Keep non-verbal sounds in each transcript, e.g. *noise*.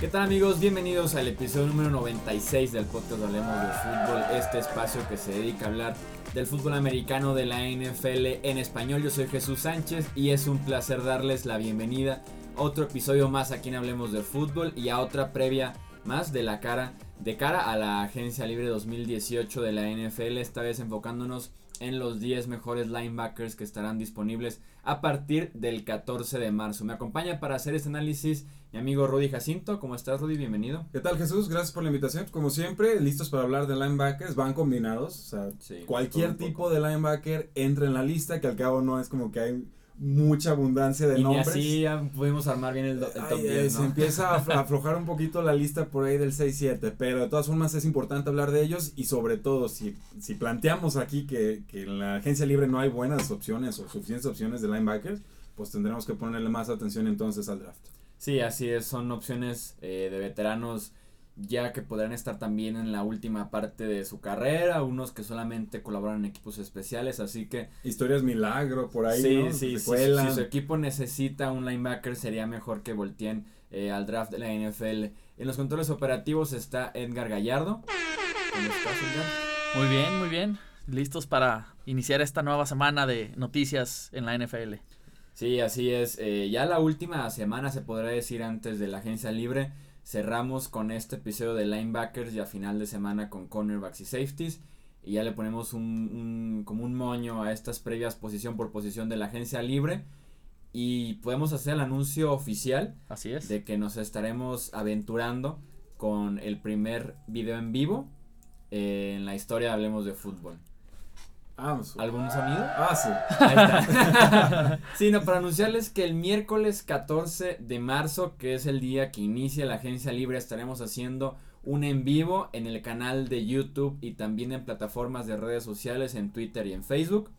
¿Qué tal amigos? Bienvenidos al episodio número 96 del podcast Hablemos de Fútbol, este espacio que se dedica a hablar del fútbol americano de la NFL en español. Yo soy Jesús Sánchez y es un placer darles la bienvenida a otro episodio más aquí en Hablemos de Fútbol y a otra previa más de la cara de cara a la Agencia Libre 2018 de la NFL, esta vez enfocándonos en los 10 mejores linebackers que estarán disponibles a partir del 14 de marzo. Me acompaña para hacer este análisis mi amigo Rudy Jacinto. ¿Cómo estás, Rudy? Bienvenido. ¿Qué tal, Jesús? Gracias por la invitación. Como siempre, listos para hablar de linebackers. Van combinados. O sea, cualquier tipo de linebacker entra en la lista, que al cabo no es como que hay mucha abundancia de y nombres. así ya pudimos armar bien el, el top 10, Se empieza a *laughs* aflojar un poquito la lista por ahí del 6-7, pero de todas formas es importante hablar de ellos y sobre todo si, si planteamos aquí que, que en la agencia libre no hay buenas opciones o suficientes opciones de linebackers, pues tendremos que ponerle más atención entonces al draft. Sí, así es, son opciones eh, de veteranos ya que podrán estar también en la última parte de su carrera, unos que solamente colaboran en equipos especiales, así que... Historias milagro por ahí, sí, ¿no? Sí, sí, si su equipo necesita un linebacker sería mejor que volteen eh, al draft de la NFL. En los controles operativos está Edgar Gallardo. ¿Cómo estás, Edgar? Muy bien, muy bien. Listos para iniciar esta nueva semana de noticias en la NFL. Sí, así es. Eh, ya la última semana se podrá decir antes de la agencia libre cerramos con este episodio de linebackers y a final de semana con cornerbacks y safeties. Y ya le ponemos un, un, como un moño a estas previas posición por posición de la agencia libre. Y podemos hacer el anuncio oficial. Así es. De que nos estaremos aventurando con el primer video en vivo eh, en la historia de Hablemos de Fútbol. Ah, ¿Algún sonido? Ah, sí. Ahí está. *laughs* sí, no, para anunciarles que el miércoles 14 de marzo, que es el día que inicia la agencia libre, estaremos haciendo un en vivo en el canal de YouTube y también en plataformas de redes sociales, en Twitter y en Facebook.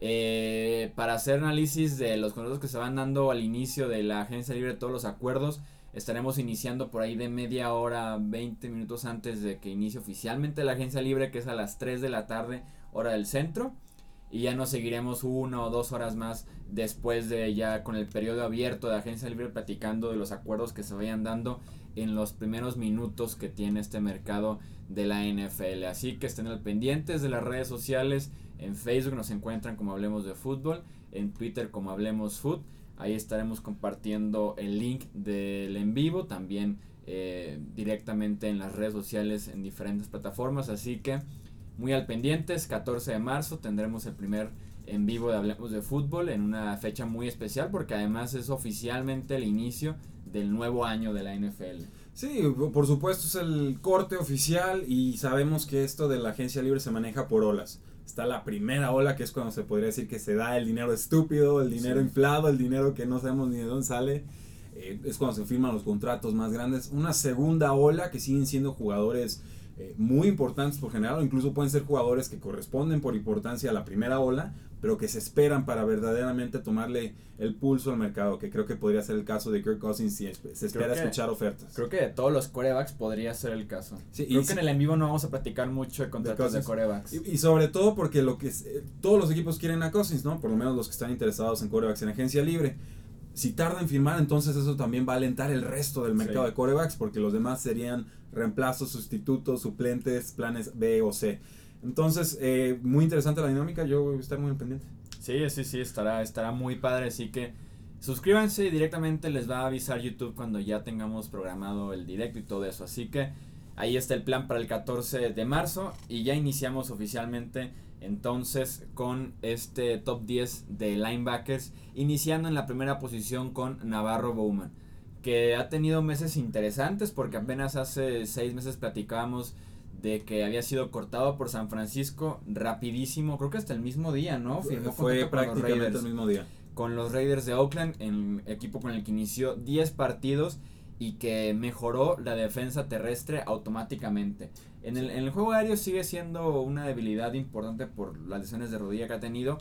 Eh, para hacer análisis de los contratos que se van dando al inicio de la agencia libre, todos los acuerdos, estaremos iniciando por ahí de media hora, 20 minutos antes de que inicie oficialmente la agencia libre, que es a las 3 de la tarde, hora del centro. Y ya nos seguiremos una o dos horas más después de ya con el periodo abierto de agencia libre platicando de los acuerdos que se vayan dando en los primeros minutos que tiene este mercado de la NFL. Así que estén al pendientes de las redes sociales. En Facebook nos encuentran como Hablemos de Fútbol, en Twitter como Hablemos Food. Ahí estaremos compartiendo el link del en vivo, también eh, directamente en las redes sociales en diferentes plataformas. Así que muy al pendientes, 14 de marzo tendremos el primer en vivo de Hablemos de Fútbol en una fecha muy especial porque además es oficialmente el inicio del nuevo año de la NFL. Sí, por supuesto es el corte oficial y sabemos que esto de la agencia libre se maneja por olas. Está la primera ola que es cuando se podría decir que se da el dinero estúpido, el dinero sí. inflado, el dinero que no sabemos ni de dónde sale. Eh, es cuando se firman los contratos más grandes. Una segunda ola que siguen siendo jugadores eh, muy importantes por general, o incluso pueden ser jugadores que corresponden por importancia a la primera ola, pero que se esperan para verdaderamente tomarle el pulso al mercado, que creo que podría ser el caso de Kirk Cousins si se espera que, escuchar ofertas. Creo que de todos los corebacks podría ser el caso. Sí, creo que si, en el en vivo no vamos a platicar mucho de contratos de, de corebacks. Y, y, sobre todo porque lo que es, eh, todos los equipos quieren a Cousins, ¿no? Por lo menos los que están interesados en corebacks en agencia libre. Si tarda en firmar, entonces eso también va a alentar el resto del mercado sí. de corebacks, porque los demás serían reemplazos, sustitutos, suplentes, planes B o C. Entonces, eh, muy interesante la dinámica, yo voy a estar muy al pendiente. Sí, sí, sí, estará, estará muy padre, así que suscríbanse y directamente les va a avisar YouTube cuando ya tengamos programado el directo y todo eso. Así que ahí está el plan para el 14 de marzo y ya iniciamos oficialmente entonces con este top 10 de linebackers, iniciando en la primera posición con Navarro Bowman, que ha tenido meses interesantes porque apenas hace seis meses platicábamos de que había sido cortado por San Francisco rapidísimo, creo que hasta el mismo día, ¿no? Firmó Fue prácticamente el mismo día. Con los Raiders de Oakland, el equipo con el que inició 10 partidos y que mejoró la defensa terrestre automáticamente. En el, en el, juego aéreo sigue siendo una debilidad importante por las lesiones de rodilla que ha tenido,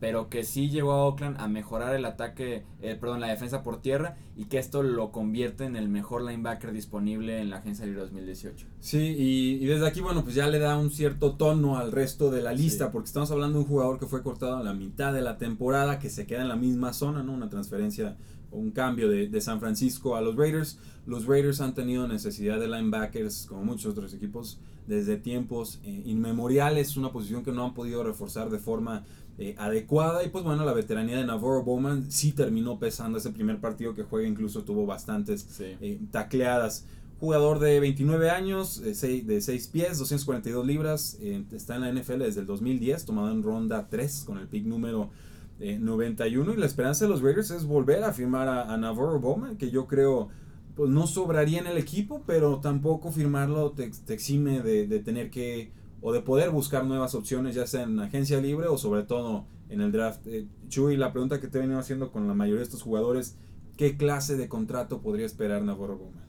pero que sí llevó a Oakland a mejorar el ataque, eh, perdón, la defensa por tierra y que esto lo convierte en el mejor linebacker disponible en la agencia libre 2018. Sí, y, desde aquí, bueno, pues ya le da un cierto tono al resto de la lista, porque estamos hablando de un jugador que fue cortado a la mitad de la temporada, que se queda en la misma zona, ¿no? Una transferencia o un cambio de, de San Francisco a los Raiders. Los Raiders han tenido necesidad de linebackers, como muchos otros equipos, desde tiempos eh, inmemoriales, una posición que no han podido reforzar de forma eh, adecuada. Y pues bueno, la veteranía de Navarro Bowman sí terminó pesando ese primer partido que juega, incluso tuvo bastantes eh, tacleadas. Jugador de 29 años, de 6 pies, 242 libras, está en la NFL desde el 2010, tomado en ronda 3 con el pick número 91. Y la esperanza de los Raiders es volver a firmar a, a Navarro Bowman, que yo creo pues no sobraría en el equipo, pero tampoco firmarlo te, exime de, tener que o de poder buscar nuevas opciones, ya sea en agencia libre o sobre todo en el draft. Eh, Chuy, la pregunta que te he venido haciendo con la mayoría de estos jugadores, ¿qué clase de contrato podría esperar Navarro Bowman?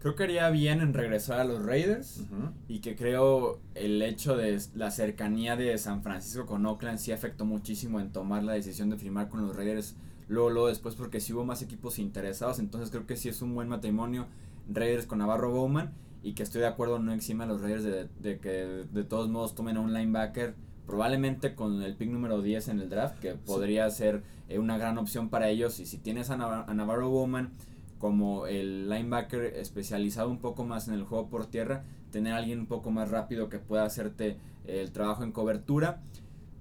Creo que haría bien en regresar a los Raiders y que creo el hecho de la cercanía de San Francisco con Oakland sí afectó muchísimo en tomar la decisión de firmar con los Raiders luego, luego después porque sí hubo más equipos interesados, entonces creo que sí es un buen matrimonio Raiders con Navarro Bowman y que estoy de acuerdo no exime a los Raiders de, que de todos modos tomen a un linebacker probablemente con el pick número 10 en el draft que podría ser eh, una gran opción para ellos. Y si tienes a, Navarro Bowman como el linebacker especializado un poco más en el juego por tierra, tener a alguien un poco más rápido que pueda hacerte el trabajo en cobertura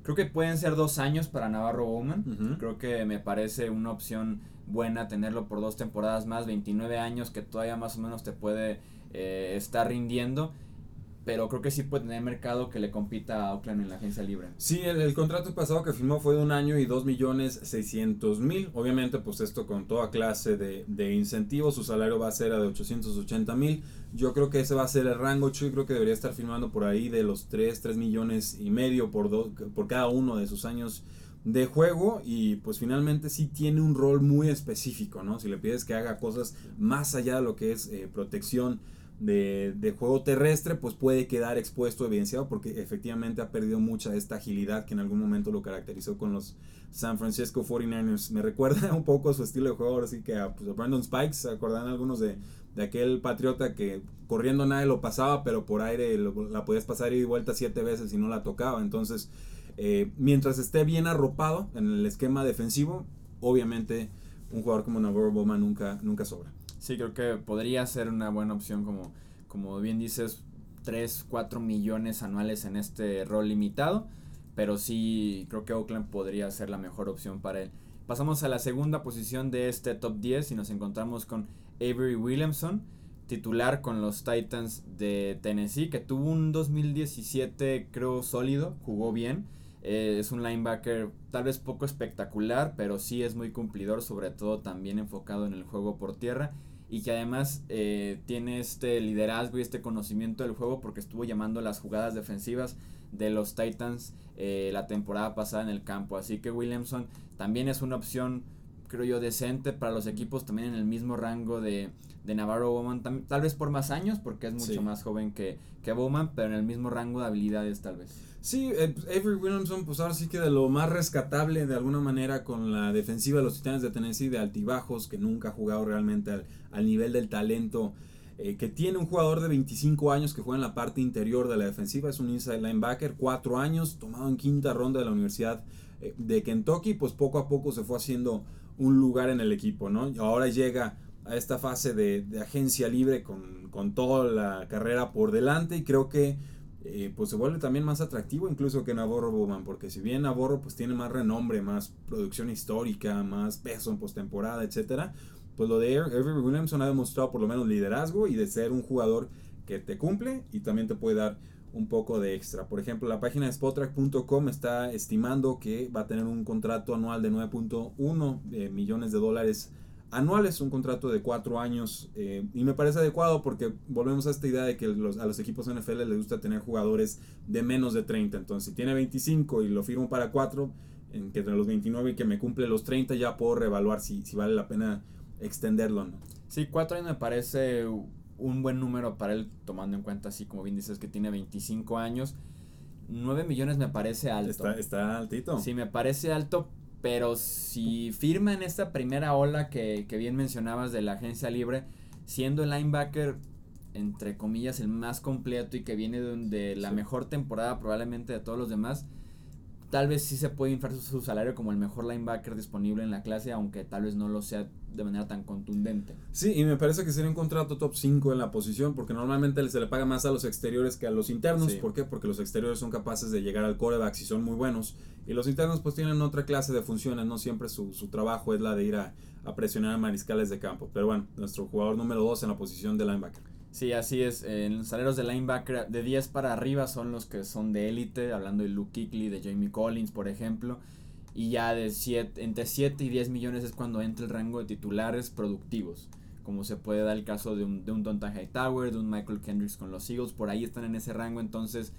Creo que pueden ser dos años para Navarro Bowman. Creo que me parece una opción buena tenerlo por dos temporadas más, 29 años que todavía más o menos te puede eh, estar rindiendo pero creo que sí puede tener mercado que le compita a Oakland en la agencia libre. Sí, el, contrato pasado que firmó fue de un año y dos millones seiscientos mil. Obviamente, pues esto con toda clase de, de incentivos, su salario va a ser de 880 mil. Yo creo que ese va a ser el rango. Chuy creo que debería estar firmando por ahí de los 3, 3 millones y medio por, por cada uno de sus años de juego y pues finalmente sí tiene un rol muy específico, ¿no? Si le pides que haga cosas más allá de lo que es eh, protección de, juego terrestre, pues puede quedar expuesto, evidenciado, porque efectivamente ha perdido mucha de esta agilidad que en algún momento lo caracterizó con los San Francisco 49ers. Me *laughs* recuerda un poco su estilo de juego, así que a, pues, Brandon Spikes, ¿se algunos de, aquel patriota que corriendo nadie lo pasaba, pero por aire la podías pasar y vuelta siete veces y no la tocaba? Entonces, eh, mientras esté bien arropado en el esquema defensivo, obviamente un jugador como Navarro Bowman nunca, nunca sobra. Sí, creo que podría ser una buena opción como, como bien dices, 3, 4 millones anuales en este rol limitado, pero sí creo que Oakland podría ser la mejor opción para él. Pasamos a la segunda posición de este top 10 y nos encontramos con Avery Williamson, titular con los Titans de Tennessee, que tuvo un 2017 creo sólido, jugó bien. Eh, es un linebacker tal vez poco espectacular, pero sí es muy cumplidor, sobre todo también enfocado en el juego por tierra y que además eh, tiene este liderazgo y este conocimiento del juego porque estuvo llamando las jugadas defensivas de los Titans eh, la temporada pasada en el campo. Así que Williamson también es una opción, creo yo, decente para los equipos también en el mismo rango de, de Navarro Bowman, tal vez por más años porque es mucho más joven que, que Bowman, pero en el mismo rango de habilidades tal vez. Sí, eh, Avery Williamson, pues ahora sí que de lo más rescatable de alguna manera con la defensiva de los Titanes de Tennessee, de altibajos, que nunca ha jugado realmente al, nivel del talento eh, que tiene un jugador de 25 años que juega en la parte interior de la defensiva, es un inside linebacker, 4 años, tomado en quinta ronda de la Universidad eh, de Kentucky, pues poco a poco se fue haciendo un lugar en el equipo, ¿no? Ahora llega a esta fase de, de agencia libre con, con toda la carrera por delante y creo que eh, pues se vuelve también más atractivo incluso que Navarro Bowman, porque si bien Navarro pues tiene más renombre, más producción histórica, más peso en postemporada, etcétera, pues lo de Avery Williamson ha demostrado por lo menos liderazgo y de ser un jugador que te cumple y también te puede dar un poco de extra. Por ejemplo, la página de Spotrack.com está estimando que va a tener un contrato anual de 9.1 eh, millones de dólares anuales, un contrato de cuatro años eh, y me parece adecuado porque volvemos a esta idea de que a los equipos NFL les gusta tener jugadores de menos de 30, entonces si tiene 25 y lo firmo para cuatro, en que entre los 29 y que me cumple los 30 ya puedo reevaluar si, si vale la pena extenderlo no. Sí, cuatro años me parece un buen número para él tomando en cuenta así como bien dices que tiene 25 años 9 millones me parece alto. Está, está altito. Sí, me parece alto, pero si firma en esta primera ola que, que bien mencionabas de la agencia libre, siendo el linebacker entre comillas el más completo y que viene de, de la Sí. mejor temporada probablemente de todos los demás, tal vez sí se puede inflar su, su salario como el mejor linebacker disponible en la clase, aunque tal vez no lo sea de manera tan contundente. Sí, y me parece que sería un contrato top 5 en la posición, porque normalmente se le paga más a los exteriores que a los internos. Sí. ¿Por qué? Porque los exteriores son capaces de llegar al coreback si son muy buenos. Y los internos pues tienen otra clase de funciones, no siempre su, su trabajo es la de ir a, a presionar a mariscales de campo. Pero bueno, nuestro jugador número 2 en la posición de linebacker. Sí, así es. En los salarios de linebacker de 10 para arriba son los que son de élite, hablando de Luke Kuechly, de Jamie Collins, por ejemplo. Y ya de siete, entre 7 y 10 millones es cuando entra el rango de titulares productivos. Como se puede dar el caso de un, de un Donta Hightower, de un Michael Kendricks con los Eagles. Por ahí están en ese rango, entonces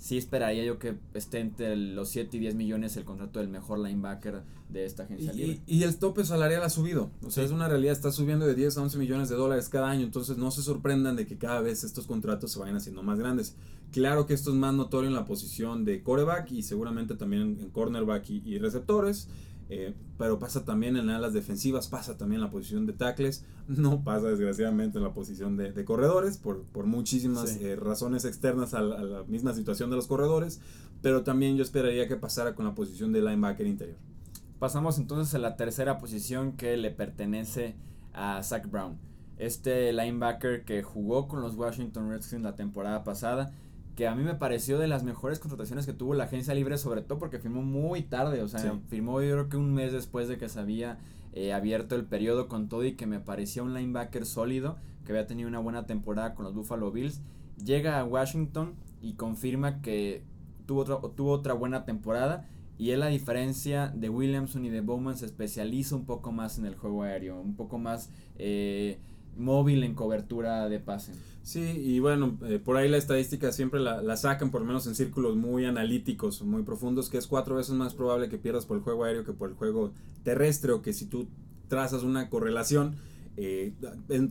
sí esperaría yo que esté entre los 7 y 10 millones el contrato del mejor linebacker de esta Y, agencia libre. y- y el tope salarial ha subido. O sea, Sí. es una realidad, está subiendo de 10 a 11 millones de dólares cada año. Entonces no se sorprendan de que cada vez estos contratos se vayan haciendo más grandes. Claro que esto es más notorio en la posición de coreback y seguramente también en, en cornerback y, y receptores. Eh, pero pasa también en alas defensivas, pasa también en la posición de tackles, no pasa desgraciadamente en la posición de, de corredores por, por muchísimas Sí. eh, razones externas a la, a la misma situación de los corredores, pero también yo esperaría que pasara con la posición de linebacker interior. Pasamos entonces a la tercera posición que le pertenece a Zach Brown. Este linebacker que jugó con los Washington Redskins la temporada pasada, que a mí me pareció de las mejores contrataciones que tuvo la agencia libre, sobre todo porque firmó muy tarde, o sea, Sí. firmó yo creo que un mes después de que se había eh, abierto el periodo con todo y que me parecía un linebacker sólido, que había tenido una buena temporada con los Buffalo Bills. Llega a Washington y confirma que tuvo, otro- tuvo otra buena temporada y él, a diferencia de Williamson y de Bowman, se especializa un poco más en el juego aéreo, un poco más eh, móvil en cobertura de pase. Sí, y bueno, eh, por ahí la estadística siempre la, la sacan, por lo menos en círculos muy analíticos, muy profundos, que es cuatro veces más probable que pierdas por el juego aéreo que por el juego terrestre, o que si tú trazas una correlación, eh,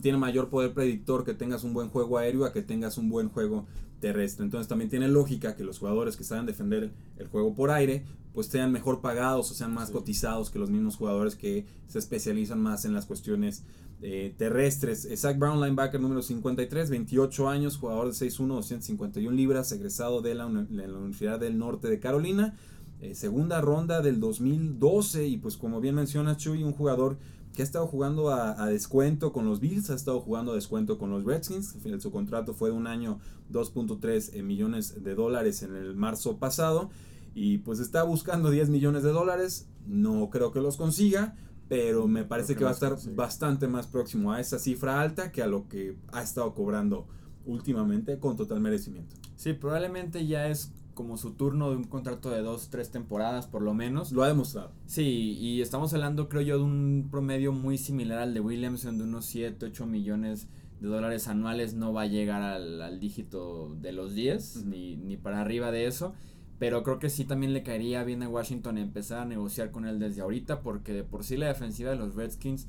tiene mayor poder predictor que tengas un buen juego aéreo a que tengas un buen juego terrestre. Entonces también tiene lógica que los jugadores que saben defender el juego por aire, pues sean mejor pagados o sean más Sí. cotizados que los mismos jugadores que se especializan más en las cuestiones eh, terrestres. Eh, Zach Brown, linebacker número 53, 28 años, jugador de 6'1, 251 libras, egresado de la, uni- de la Universidad del Norte de Carolina. eh, segunda ronda del 2012 y pues como bien menciona Chuy, un jugador que ha estado jugando a, a descuento con los Bills, ha estado jugando a descuento con los Redskins. Su contrato fue de un año 2.3 eh, millones de dólares en el marzo pasado. Y pues está buscando 10 millones de dólares. No creo que los consiga. Pero me parece que que va a estar consigue. bastante más próximo a esa cifra alta que a lo que ha estado cobrando últimamente con total merecimiento. Sí, probablemente ya es como su turno de un contrato de dos, tres temporadas por lo menos. Lo ha demostrado. Sí, y estamos hablando creo yo de un promedio muy similar al de Williamson de unos 7, 8 millones de dólares anuales. No va a llegar al, al dígito de los 10, Ujú. ni, ni para arriba de eso. Pero creo que sí también le caería bien a Washington empezar a negociar con él desde ahorita, porque de por sí la defensiva de los Redskins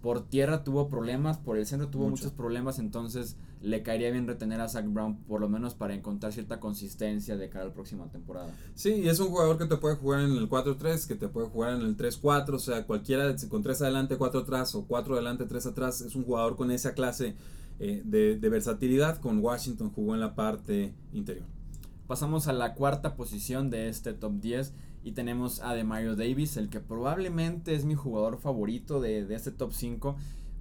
por tierra tuvo problemas, por el centro tuvo Mucho. muchos problemas, entonces le caería bien retener a Zach Brown por lo menos para encontrar cierta consistencia de cara a la próxima temporada. Sí, y es un jugador que te puede jugar en el 4-3, que te puede jugar en el 3-4, o sea, cualquiera con 3 adelante, 4 atrás o 4 adelante, 3 atrás, es un jugador con esa clase eh, de, de versatilidad. Con Washington jugó en la parte interior. Pasamos a la cuarta posición de este top 10 y tenemos a Demario Davis, el que probablemente es mi jugador favorito de, de este top 5.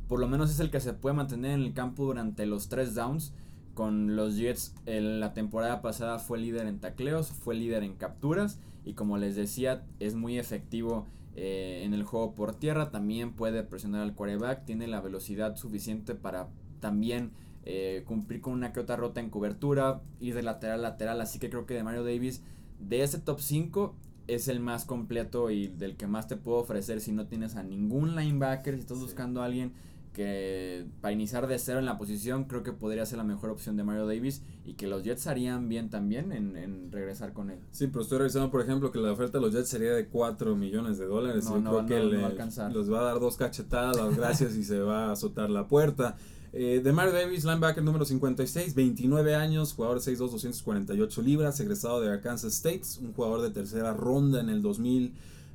Por lo menos es el que se puede mantener en el campo durante los tres downs. Con los Jets en la temporada pasada fue líder en tacleos, fue líder en capturas y como les decía es muy efectivo eh, en el juego por tierra. También puede presionar al quarterback, tiene la velocidad suficiente para también eh, cumplir con una que otra rota en cobertura, ir de lateral a lateral. Así que creo que de Mario Davis, de ese top 5, es el más completo y del que más te puedo ofrecer si no tienes a ningún linebacker, si estás Sí. buscando a alguien que para iniciar de cero en la posición, creo que podría ser la mejor opción de Mario Davis y que los Jets harían bien también en, en regresar con él. Sí, pero estoy revisando, por ejemplo, que la oferta de los Jets sería de 4 millones de dólares. No, Yo no, creo que no, le- va los va a dar dos cachetadas, las gracias y se va a azotar la puerta. Eh, de Mario Davis, linebacker número 56, 29 años, jugador 6'2, 248 libras, egresado de Arkansas State, un jugador de tercera ronda en el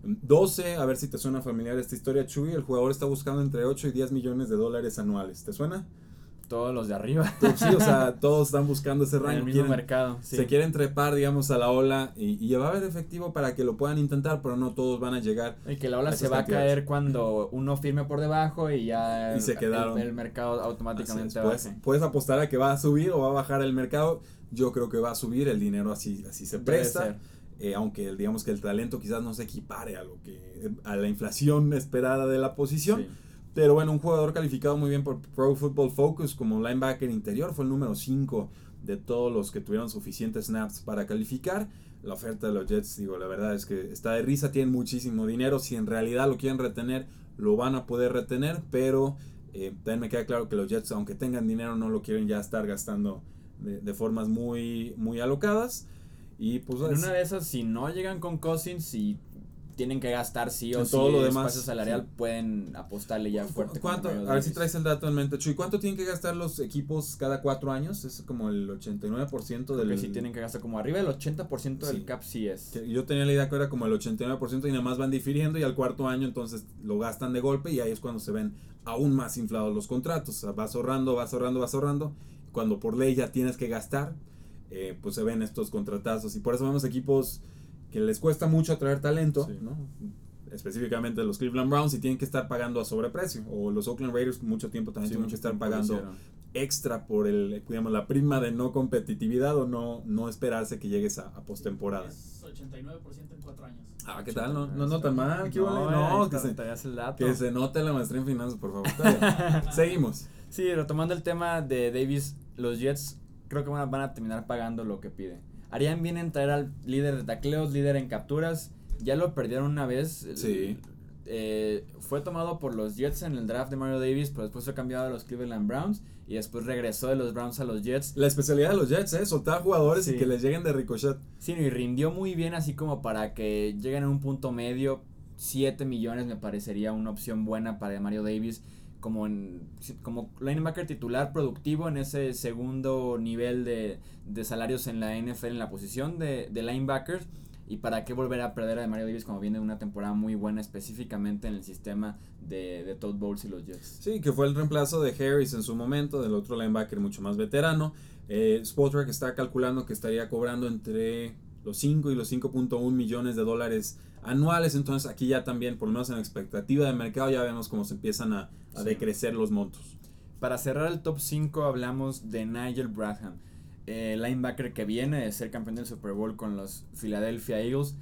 2012. A ver si te suena familiar esta historia, Chuy. El jugador está buscando entre 8 y 10 millones de dólares anuales. ¿Te suena? todos los de arriba. Sí, o sea, *laughs* todos están buscando ese rango. En el mismo mercado. Se quieren trepar, digamos, a la ola y, y, va a haber efectivo para que lo puedan intentar, pero no todos van a llegar. Y que la ola se va a caer cuando uno firme por debajo y ya y se quedaron. El, el mercado automáticamente puedes, puedes, apostar a que va a subir o va a bajar el mercado. Yo creo que va a subir, el dinero así, así se presta. Eh, aunque digamos que el talento quizás no se equipare a lo que a la inflación esperada de la posición. Sí pero bueno, un jugador calificado muy bien por Pro Football Focus como linebacker interior, fue el número 5 de todos los que tuvieron suficientes snaps para calificar. La oferta de los Jets, digo, la verdad es que está de risa, tienen muchísimo dinero. Si en realidad lo quieren retener, lo van a poder retener, pero eh, también me queda claro que los Jets, aunque tengan dinero, no lo quieren ya estar gastando de, de formas muy, muy alocadas. Y pues en una de esas, si no llegan con Cousins y tienen que gastar sí o sí todo lo demás, espacio salarial, pueden apostarle ya fuerte. ¿Cuánto? A ver si traes el dato en mente, Chuy. ¿Cuánto tienen que gastar los equipos cada cuatro años? Es como el 89% del... Que sí tienen que gastar como arriba del 80% del cap sí es. yo tenía la idea que era como el 89% y nada más van difiriendo y al cuarto año entonces lo gastan de golpe y ahí es cuando se ven aún más inflados los contratos. O sea, vas ahorrando, vas ahorrando, vas ahorrando. Cuando por ley ya tienes que gastar, eh, pues se ven estos contratazos. Y por eso vemos equipos que les cuesta mucho atraer talento, ¿no? específicamente los Cleveland Browns y tienen que estar pagando a sobreprecio o los Oakland Raiders mucho tiempo también tienen que estar pagando extra por el digamos la prima de no competitividad o no no esperarse que llegues a, a postemporada. Es 89% en cuatro años. Ah, ¿qué tal? No, no, no tan mal. ¿Qué no, no, que, se, el dato. que se note la maestría en finanzas, por favor. *laughs* Seguimos. Sí, retomando el tema de Davis, los Jets creo que van a terminar pagando lo que pide harían bien en traer al líder de tacleos, líder en capturas. Ya lo perdieron una vez. Sí. Eh, fue tomado por los Jets en el draft de Mario Davis, pero después fue cambiado a los Cleveland Browns y después regresó de los Browns a los Jets. La especialidad de los Jets, ¿eh? Soltar jugadores y que les lleguen de ricochet. Sí, y rindió muy bien así como para que lleguen a un punto medio. 7 millones me parecería una opción buena para Mario Davis como, en, como linebacker titular productivo en ese segundo nivel de, de salarios en la NFL en la posición de, de, linebackers. Y para qué volver a perder a Mario Davis como viene una temporada muy buena específicamente en el sistema de, de Todd Bowles y los Jets. Sí, que fue el reemplazo de Harris en su momento, del otro linebacker mucho más veterano. Eh, Spotrack está calculando que estaría cobrando entre los 5 y los 5.1 millones de dólares anuales. Entonces aquí ya también, por lo menos en la expectativa de mercado, ya vemos cómo se empiezan a, a decrecer los montos. Para cerrar el top 5 hablamos de Nigel Bradham, eh, linebacker que viene de ser campeón del Super Bowl con los Philadelphia Eagles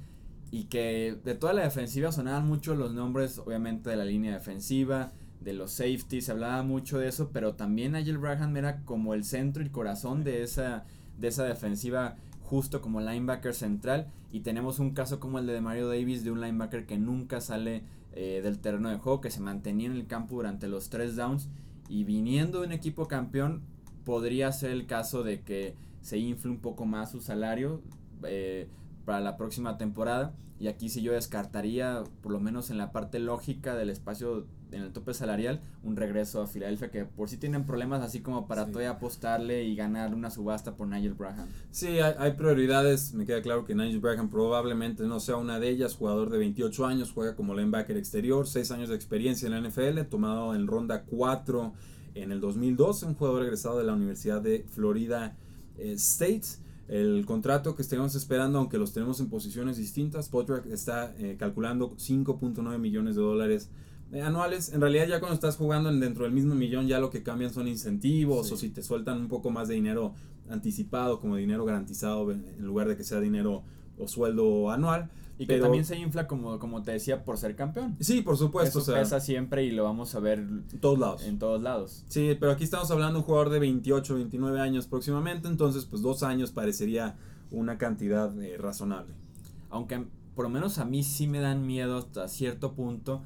y que de toda la defensiva sonaban mucho los nombres, obviamente de la línea defensiva, de los safeties, se hablaba mucho de eso, pero también Nigel Bradham era como el centro y corazón de esa, de esa defensiva justo como linebacker central y tenemos un caso como el de Mario Davis de un linebacker que nunca sale eh, del terreno de juego, que se mantenía en el campo durante los tres downs y viniendo de un equipo campeón podría ser el caso de que se infle un poco más su salario eh, para la próxima temporada. Y aquí sí yo descartaría por lo menos en la parte lógica del espacio en el tope salarial un regreso a Filadelfia que por si tienen problemas así como para todavía apostarle y ganar una subasta por Nigel Braham. Sí, hay, hay, prioridades, me queda claro que Nigel Braham probablemente no sea una de ellas, jugador de 28 años, juega como linebacker exterior, 6 años de experiencia en la NFL, tomado en ronda 4 en el 2012, un jugador egresado de la Universidad de Florida eh, State. El contrato que estemos esperando, aunque los tenemos en posiciones distintas, Potrack está eh, calculando 5.9 millones de dólares anuales, en realidad ya cuando estás jugando en dentro del mismo millón ya lo que cambian son incentivos o si te sueltan un poco más de dinero anticipado como dinero garantizado en lugar de que sea dinero o sueldo anual. Y que también se infla como, como te decía por ser campeón. Sí, por supuesto. Eso pesa siempre y lo vamos a ver en todos lados. En todos lados. Sí, pero aquí estamos hablando de un jugador de 28, 29 años próximamente, entonces pues dos años parecería una cantidad eh, razonable. Aunque por lo menos a mí sí me dan miedo hasta cierto punto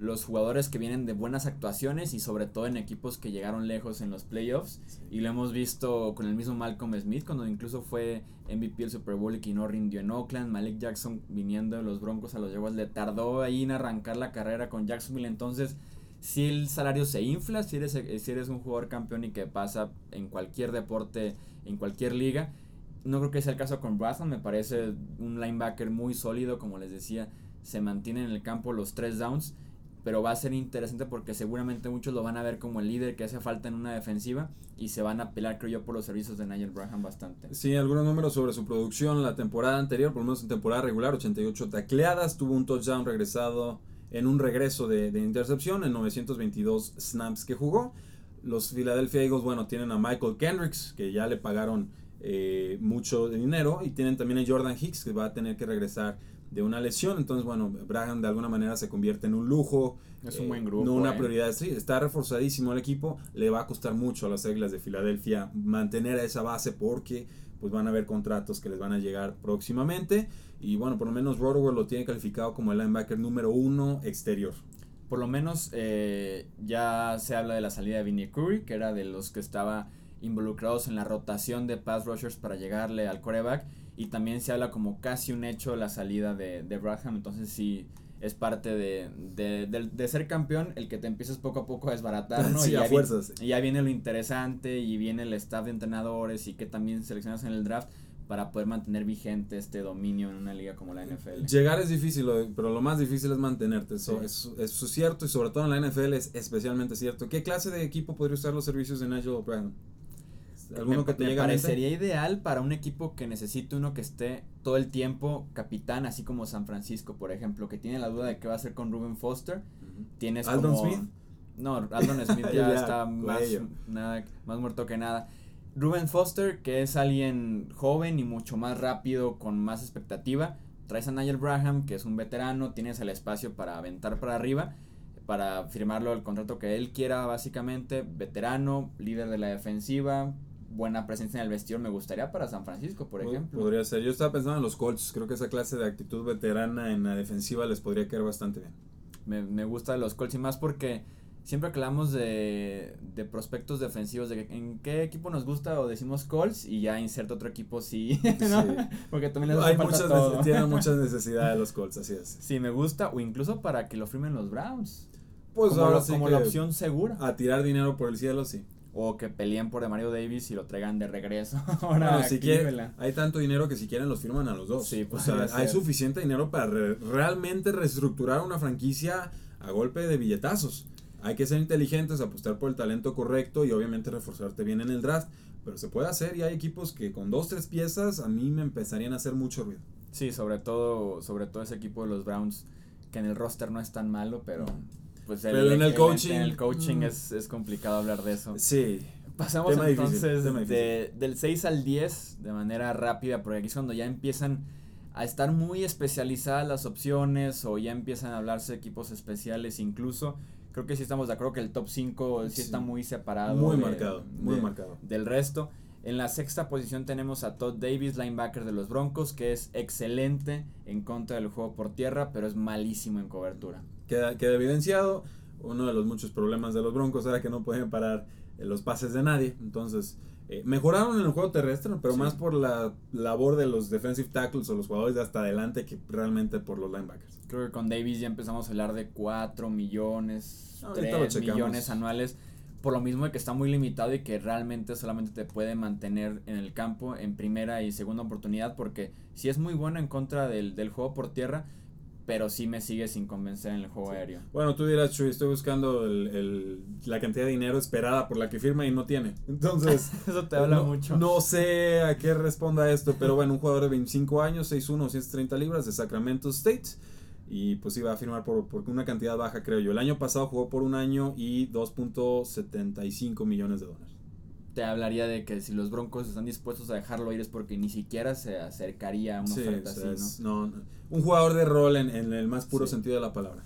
los jugadores que vienen de buenas actuaciones y sobre todo en equipos que llegaron lejos en los playoffs. Y lo hemos visto con el mismo Malcolm Smith, cuando incluso fue MVP del Super Bowl y que no rindió en Oakland. Malik Jackson viniendo de los Broncos a los Jaguars le tardó ahí en arrancar la carrera con Jacksonville. Entonces, si el salario se infla, si eres, si eres un jugador campeón y que pasa en cualquier deporte, en cualquier liga. No creo que sea el caso con Bradford, me parece un linebacker muy sólido, como les decía, se mantiene en el campo los tres downs, pero va a ser interesante porque seguramente muchos lo van a ver como el líder que hace falta en una defensiva y se van a pelear, creo yo, por los servicios de Nigel Braham bastante. Sí, algunos números sobre su producción la temporada anterior, por lo menos en temporada regular, 88 tacleadas, tuvo un touchdown regresado en un regreso de, intercepción en 922 snaps que jugó. Los Philadelphia Eagles, bueno, tienen a Michael Kendricks, que ya le pagaron eh, mucho dinero, y tienen también a Jordan Hicks, que va a tener que regresar de una lesión. Entonces, bueno, Braham de alguna manera se convierte en un lujo. Es un buen grupo. No una eh. prioridad. Sí, está reforzadísimo el equipo. Le va a costar mucho a las reglas de Filadelfia mantener a esa base porque pues van a haber contratos que les van a llegar próximamente. Y bueno, por lo menos Rodwell lo tiene calificado como el linebacker número uno exterior. Por lo menos eh, ya se habla de la salida de Vinnie Curry, que era de los que estaba involucrados en la rotación de pass rushers para llegarle al coreback. Y también se habla como casi un hecho la salida de, de Braham. Entonces sí es parte de, de, ser campeón el que te empiezas poco a poco a desbaratar, ¿no? *laughs* y, ya fuerzas. y ya viene lo interesante y viene el staff de entrenadores y que también seleccionas en el draft para poder mantener vigente este dominio en una liga como la NFL. Llegar es difícil, pero lo más difícil es mantenerte. Eso, es, es, cierto y sobre todo en la NFL es especialmente cierto. ¿Qué clase de equipo podría usar los servicios de Nigel O'Brien? ¿Alguno que te me parecería ideal para un equipo que necesite uno que esté todo el tiempo capitán, así como San Francisco, por ejemplo, que tiene la duda de qué va a hacer con Ruben Foster. Tienes Aldon Smith. No, Aldon *laughs* Smith ya, está más, nada, más muerto que nada. Ruben Foster, que es alguien joven y mucho más rápido, con más expectativa. Traes a Nigel Braham, que es un veterano, tienes el espacio para aventar para arriba, para firmarlo el contrato que él quiera, básicamente. Veterano, líder de la defensiva, buena presencia en el vestidor me gustaría para San Francisco, por ejemplo. Podría ser. Yo estaba pensando en los Colts. Creo que esa clase de actitud veterana en la defensiva les podría quedar bastante bien. Me, me gusta los Colts y más porque siempre que hablamos de, de prospectos defensivos, de en qué equipo nos gusta o decimos Colts y ya inserta otro equipo *laughs* sí, porque también les Hay muchas todo. tienen muchas *laughs* necesidades los Colts, así es. Sí, me gusta o incluso para que lo firmen los Browns. Pues como, ahora como la opción segura. A tirar dinero por el cielo, sí. O que peleen por Mario Davis y lo traigan de regreso. *laughs* Ahora, si quieren, hay tanto dinero que si quieren los firman a los dos. Sí, pues o sea, hay suficiente dinero para realmente reestructurar una franquicia a golpe de billetazos. Hay que ser inteligentes, apostar por el talento correcto y obviamente reforzarte bien en el draft. Pero se puede hacer y hay equipos que con dos, tres piezas a mí me empezarían a hacer mucho ruido. Sí, sobre todo, sobre todo ese equipo de los Browns, que en el roster no es tan malo, pero pues el, pero en el coaching, en el coaching mm. es, es, complicado hablar de eso. Sí. Pasamos entonces de, del 6 al 10 de manera rápida, porque aquí es cuando ya empiezan a estar muy especializadas las opciones o ya empiezan a hablarse de equipos especiales incluso creo que sí estamos de acuerdo que el top 5 sí, está muy separado. Muy marcado, muy marcado. Del resto. En la sexta posición tenemos a Todd Davis, linebacker de los Broncos, que es excelente en contra del juego por tierra, pero es malísimo en cobertura. Queda, queda evidenciado. Uno de los muchos problemas de los Broncos era que no pueden parar eh, los pases de nadie. Entonces, eh, mejoraron en el juego terrestre, pero más por la labor de los defensive tackles o los jugadores de hasta adelante que realmente por los linebackers. Creo que con Davis ya empezamos a hablar de 4 millones, 3 millones anuales. Por lo mismo de que está muy limitado y que realmente solamente te puede mantener en el campo en primera y segunda oportunidad. Porque si es muy bueno en contra del, del juego por tierra, pero sí me sigue sin convencer en el juego aéreo. Bueno, tú dirás, Chuy, estoy buscando el, el, la cantidad de dinero esperada por la que firma y no tiene. Entonces, *laughs* eso te habla mucho. No sé a qué responda esto, pero bueno, un jugador de 25 años, 6'1, 130 libras de Sacramento State y pues iba a firmar por, por, una cantidad baja, creo yo. El año pasado jugó por un año y 2.75 millones de dólares. Te hablaría de que si los Broncos están dispuestos a dejarlo ir es porque ni siquiera se acercaría a una oferta así, ¿no? Un jugador de rol en, en el más puro sentido de la palabra.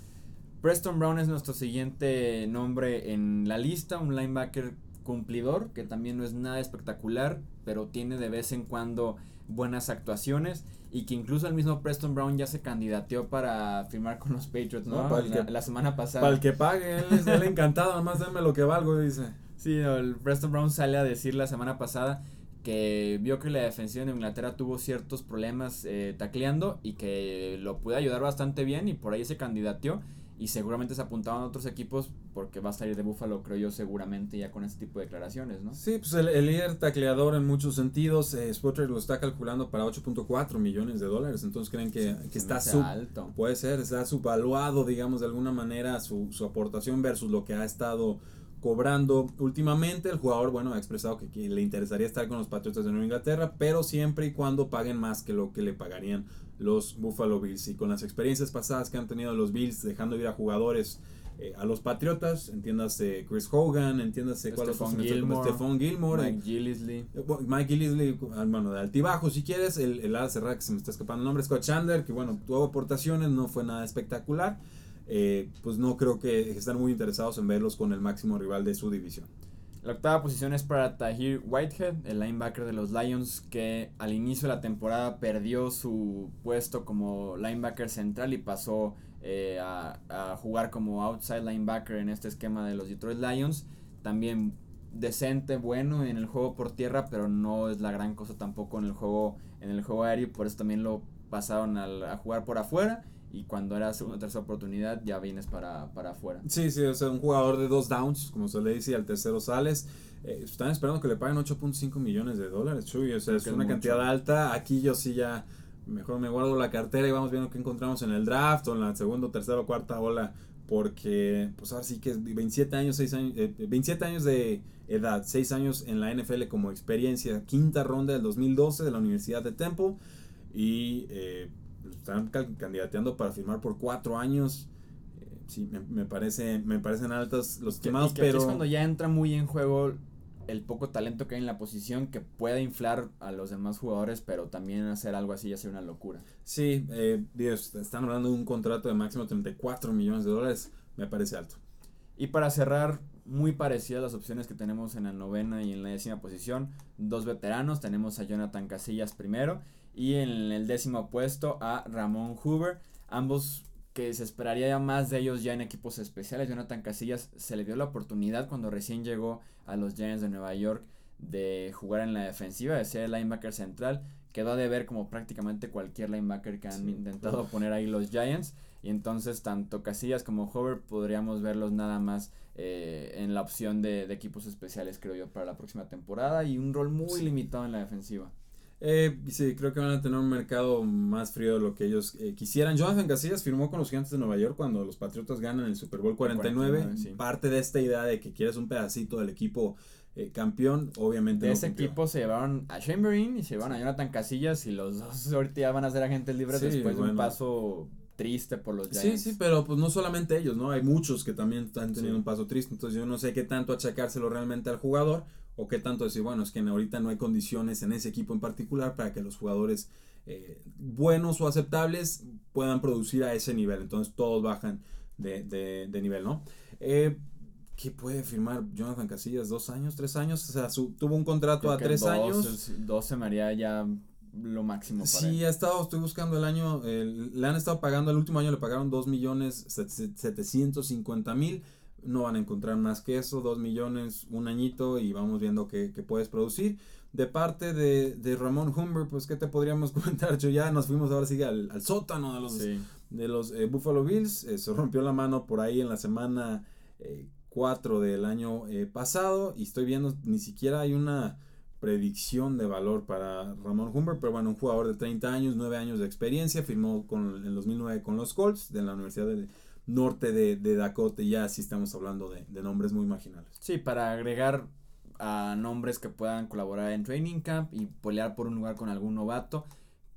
Preston Brown es nuestro siguiente nombre en la lista, un linebacker cumplidor, que también no es nada espectacular, pero tiene de vez en cuando buenas actuaciones y que incluso el mismo Preston Brown ya se candidateó para firmar con los Patriots, ¿no? la, semana pasada. Para el que pague, él es encantado, nomás denme lo que valgo, dice. Sí, el Preston Brown sale a decir la semana pasada que vio que la defensiva de Inglaterra tuvo ciertos problemas eh, tacleando y que lo puede ayudar bastante bien y por ahí se candidateó y seguramente se apuntaban a otros equipos porque va a salir de Buffalo, creo yo, seguramente ya con este tipo de declaraciones, ¿no? Sí, pues el, líder tacleador en muchos sentidos, eh, lo está calculando para 8.4 millones de dólares, entonces creen que, que está sub, alto. Puede ser, está subvaluado, digamos, de alguna manera su, su aportación versus lo que ha estado cobrando últimamente. El jugador, bueno, ha expresado que, le interesaría estar con los Patriotas de Nueva Inglaterra, pero siempre y cuando paguen más que lo que le pagarían los Buffalo Bills. Y con las experiencias pasadas que han tenido los Bills dejando ir a jugadores eh, a los Patriotas, entiéndase Chris Hogan, entiéndase cuál es Gilmore, Stephon Gilmore, Mike Gillisley. Eh, Mike Gillisley, ah, bueno, de altibajo si quieres, el, el ala que se me está escapando el nombre, Scott Chandler, que bueno, tuvo aportaciones, no fue nada espectacular. Eh, pues no creo que están muy interesados en verlos con el máximo rival de su división. La octava posición es para Tahir Whitehead, el linebacker de los Lions, que al inicio de la temporada perdió su puesto como linebacker central y pasó eh, a, jugar como outside linebacker en este esquema de los Detroit Lions. También decente, bueno en el juego por tierra, pero no es la gran cosa tampoco en el juego, en el juego aéreo, por eso también lo pasaron a jugar por afuera y cuando era segunda o tercera oportunidad ya vienes para, para afuera. Sí, sí, o sea, un jugador de dos downs, como se le dice, y al tercero sales. Eh, están esperando que le paguen 8.5 millones de dólares, Chuy, o sea, es una cantidad alta. Aquí yo sí ya mejor me guardo la cartera y vamos viendo qué encontramos en el draft o en la segunda, tercera o cuarta ola. Porque, pues ahora sí que es 27 años, 6 años, 27 eh, años de edad, 6 años en la NFL como experiencia, quinta ronda del 2012 de la Universidad de Temple. Y eh, están candidateando para firmar por cuatro años. Eh, sí, me, parece, me parecen altas los quemados, pero... es cuando ya entra muy en juego el poco talento que hay en la posición que puede inflar a los demás jugadores, pero también hacer algo así ya sería una locura. Sí, eh, Dios, están hablando de un contrato de máximo 34 millones de dólares, me parece alto. Y para cerrar, muy parecidas las opciones que tenemos en la novena y en la décima posición. Dos veteranos, tenemos a Jonathan Casillas primero y en el décimo puesto a Ramón Hoover. Ambos que se esperaría ya más de ellos ya en equipos especiales. Jonathan Casillas se le dio la oportunidad cuando recién llegó a los Giants de Nueva York de jugar en la defensiva, de ser el linebacker central. Quedó a deber como prácticamente cualquier linebacker que han intentado poner ahí los Giants. Y entonces tanto Casillas como Hoover podríamos verlos nada más eh, en la opción de, equipos especiales, creo yo, para la próxima temporada. Y un rol muy limitado en la defensiva. Eh, sí, creo que van a tener un mercado más frío de lo que ellos eh, quisieran. Jonathan Casillas firmó con los Gigantes de Nueva York cuando los Patriotas ganan el Super Bowl 49. Parte de esta idea de que quieres un pedacito del equipo eh, campeón, obviamente. De ese equipo se llevaron a Chamberlain y se llevaron a Jonathan Casillas y los dos *laughs* ahorita ya van a ser agentes libres después de un paso triste por los Giants. Sí, sí, pero pues no solamente ellos, ¿no? Hay muchos que también están teniendo un paso triste, entonces yo no sé qué tanto achacárselo realmente al jugador o qué tanto decir, bueno, es que ahorita no hay condiciones en ese equipo en particular para que los jugadores eh, buenos o aceptables puedan producir a ese nivel. Entonces todos bajan de, de, nivel, ¿no? Eh, ¿Qué puede firmar Jonathan Casillas? ¿Dos años? ¿Tres años? O sea, tuvo un contrato a tres años. Dos se me haría ya lo máximo para Sí, ha estado, estoy buscando el año, le han estado pagando, el último año le pagaron dos millones setecientos cincuenta mil no van a encontrar más que eso, 2 millones, un añito y vamos viendo qué, puedes producir. De parte de, Ramón Humber, pues qué te podríamos *laughs* comentar, yo ya nos fuimos ahora sí al, al sótano de los, de los eh, Buffalo Bills, eh, se rompió la mano por ahí en la semana 4 eh, del año pasado y estoy viendo, ni siquiera hay una predicción de valor para Ramón Humber, pero bueno, un jugador de 30 años, 9 años de experiencia, firmó con, en 2009 con los Colts de la Universidad de norte de, de Dakota, ya sí estamos hablando de, nombres muy marginales. Sí, para agregar a nombres que puedan colaborar en Training Camp y pelear por un lugar con algún novato.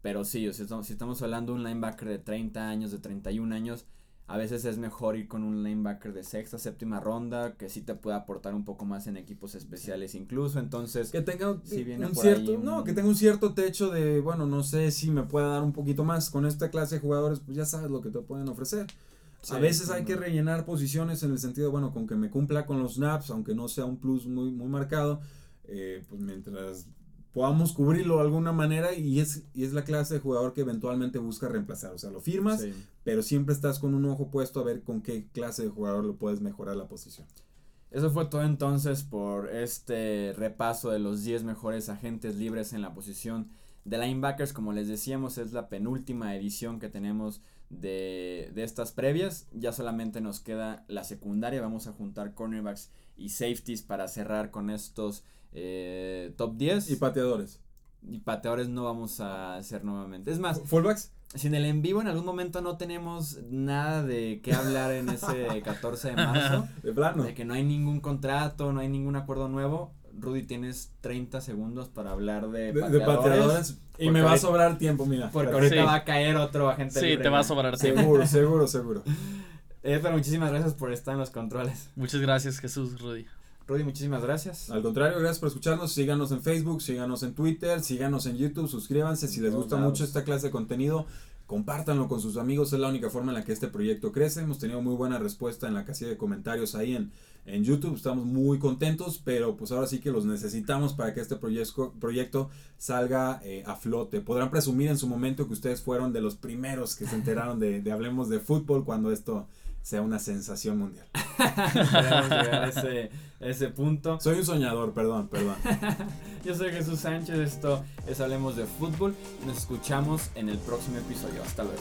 Pero sí, si, estamos, si estamos hablando de un linebacker de 30 años, de 31 años, a veces es mejor ir con un linebacker de sexta, séptima ronda, que sí te puede aportar un poco más en equipos especiales incluso, entonces... Que tenga un, cierto, no, que tenga un cierto techo de, bueno, no sé si me pueda dar un poquito más con esta clase de jugadores, pues ya sabes lo que te pueden ofrecer a veces hay que rellenar posiciones en el sentido, bueno, con que me cumpla con los snaps, aunque no sea un plus muy, muy marcado, eh, pues mientras podamos cubrirlo de alguna manera y es, y es la clase de jugador que eventualmente busca reemplazar. O sea, lo firmas, pero siempre estás con un ojo puesto a ver con qué clase de jugador lo puedes mejorar la posición. Eso fue todo entonces por este repaso de los 10 mejores agentes libres en la posición de linebackers. Como les decíamos, es la penúltima edición que tenemos de, de estas previas. Ya solamente nos queda la secundaria. Vamos a juntar cornerbacks y safeties para cerrar con estos eh, top 10. Y pateadores. Y pateadores no vamos a hacer nuevamente. Es más, ¿Fullbacks? si en el en vivo en algún momento no tenemos nada de qué hablar en ese *laughs* 14 de marzo, De plano. de que no hay ningún contrato, no hay ningún acuerdo nuevo, Rudy tienes 30 segundos para hablar de, De, de pateadores. Y me va a sobrar tiempo, mira. Porque ahorita Sí. va a caer otro agente Sí, libre, te va a ¿no? sobrar tiempo. *laughs* Seguro, seguro, seguro. Eh, pero muchísimas gracias por estar en los controles. Muchas gracias, Jesús, Rudy. Rudy, muchísimas gracias. Al contrario, gracias por escucharnos. Síganos en Facebook, síganos en Twitter, síganos en YouTube, suscríbanse. Si les gusta mucho esta clase de contenido, compártanlo con sus amigos. Es la única forma en la que este proyecto crece. Hemos tenido muy buena respuesta en la casilla de comentarios ahí en, en YouTube. Estamos muy contentos, pero pues ahora sí que los necesitamos para que este proyecto, proyecto salga eh, a flote. Podrán presumir en su momento que ustedes fueron de los primeros que se enteraron de, de Hablemos de Fútbol cuando esto sea una sensación mundial. *laughs* Esperemos llegar a ese, ese punto. Soy un soñador, perdón, perdón. *laughs* Yo soy Jesús Sánchez, esto es Hablemos de Fútbol. Nos escuchamos en el próximo episodio. Hasta luego.